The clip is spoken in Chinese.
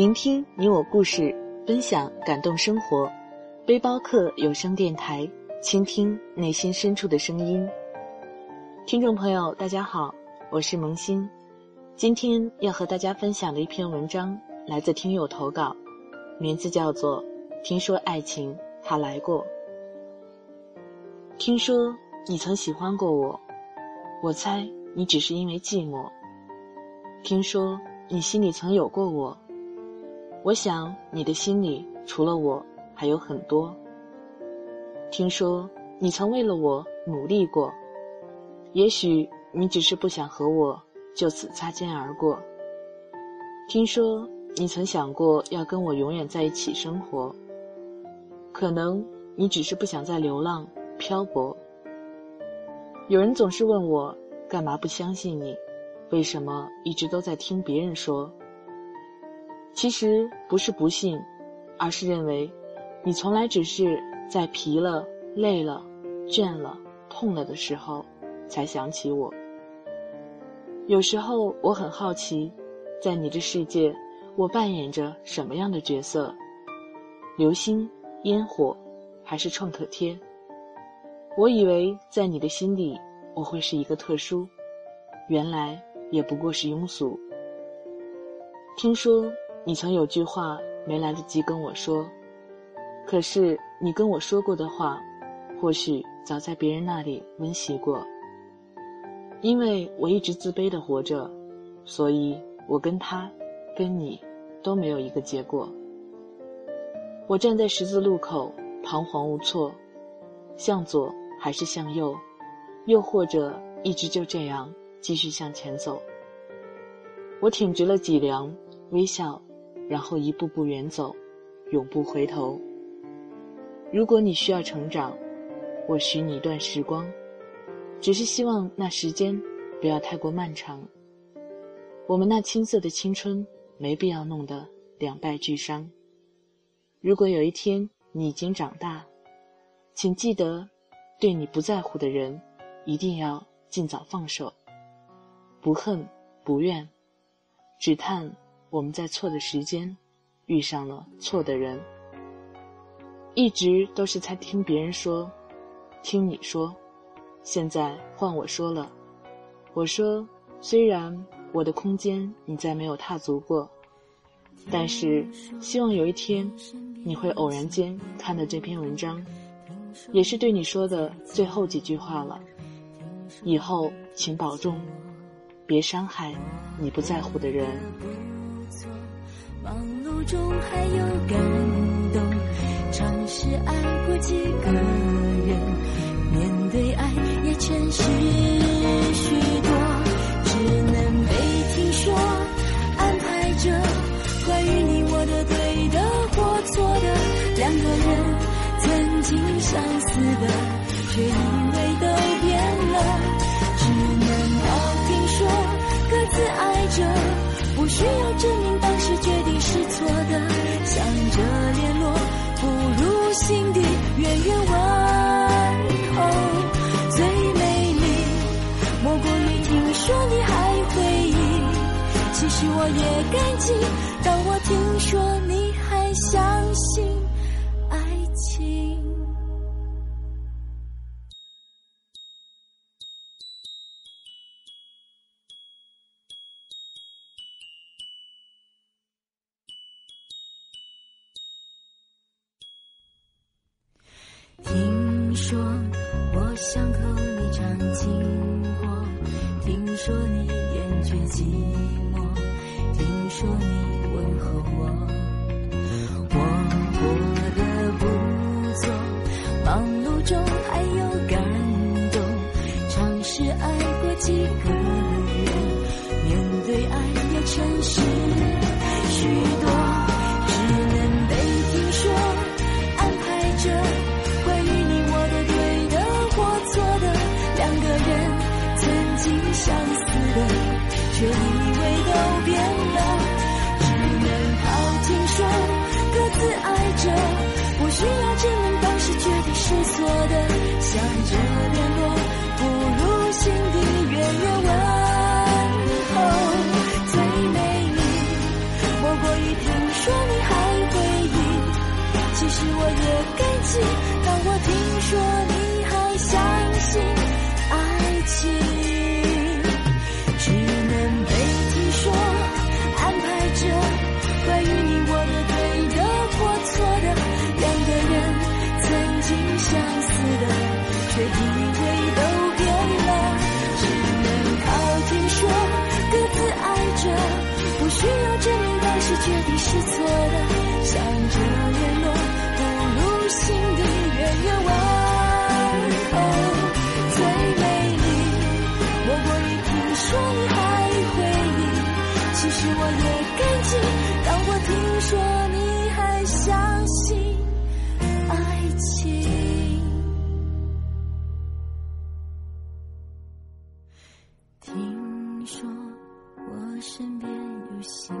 聆听你我故事，分享感动生活。背包客有声电台，倾听内心深处的声音。听众朋友，大家好，我是萌新。今天要和大家分享的一篇文章，来自听友投稿，名字叫做《听说爱情它来过》。听说你曾喜欢过我，我猜你只是因为寂寞。听说你心里曾有过我。我想你的心里除了我还有很多。听说你曾为了我努力过，也许你只是不想和我就此擦肩而过。听说你曾想过要跟我永远在一起生活，可能你只是不想再流浪漂泊。有人总是问我干嘛不相信你，为什么一直都在听别人说？其实不是不信，而是认为，你从来只是在疲了、累了、倦了、痛了的时候，才想起我。有时候我很好奇，在你的世界，我扮演着什么样的角色？流星、烟火，还是创可贴？我以为在你的心里，我会是一个特殊，原来也不过是庸俗。听说。你曾有句话没来得及跟我说，可是你跟我说过的话，或许早在别人那里温习过。因为我一直自卑的活着，所以我跟他，跟你，都没有一个结果。我站在十字路口，彷徨无措，向左还是向右，又或者一直就这样继续向前走。我挺直了脊梁，微笑。然后一步步远走，永不回头。如果你需要成长，我许你一段时光，只是希望那时间不要太过漫长。我们那青涩的青春，没必要弄得两败俱伤。如果有一天你已经长大，请记得，对你不在乎的人，一定要尽早放手。不恨不怨，只叹。我们在错的时间，遇上了错的人。一直都是在听别人说，听你说，现在换我说了。我说，虽然我的空间你再没有踏足过，但是希望有一天，你会偶然间看到这篇文章，也是对你说的最后几句话了。以后请保重，别伤害你不在乎的人。忙碌中还有感动，尝试爱过几个人，面对爱也诚实许多，只能被听说安排着关于你我的对的或错的，两个人曾经相似的，却因其实我也感激，当我听说你还相信爱情。听说我巷却以为都变了，只能靠听说各自爱着，不需要证明当时决定是错的。想着联络，不如心底远远问候。最美丽，莫过于听说你还回忆。其实我也感激，当我听说身边有幸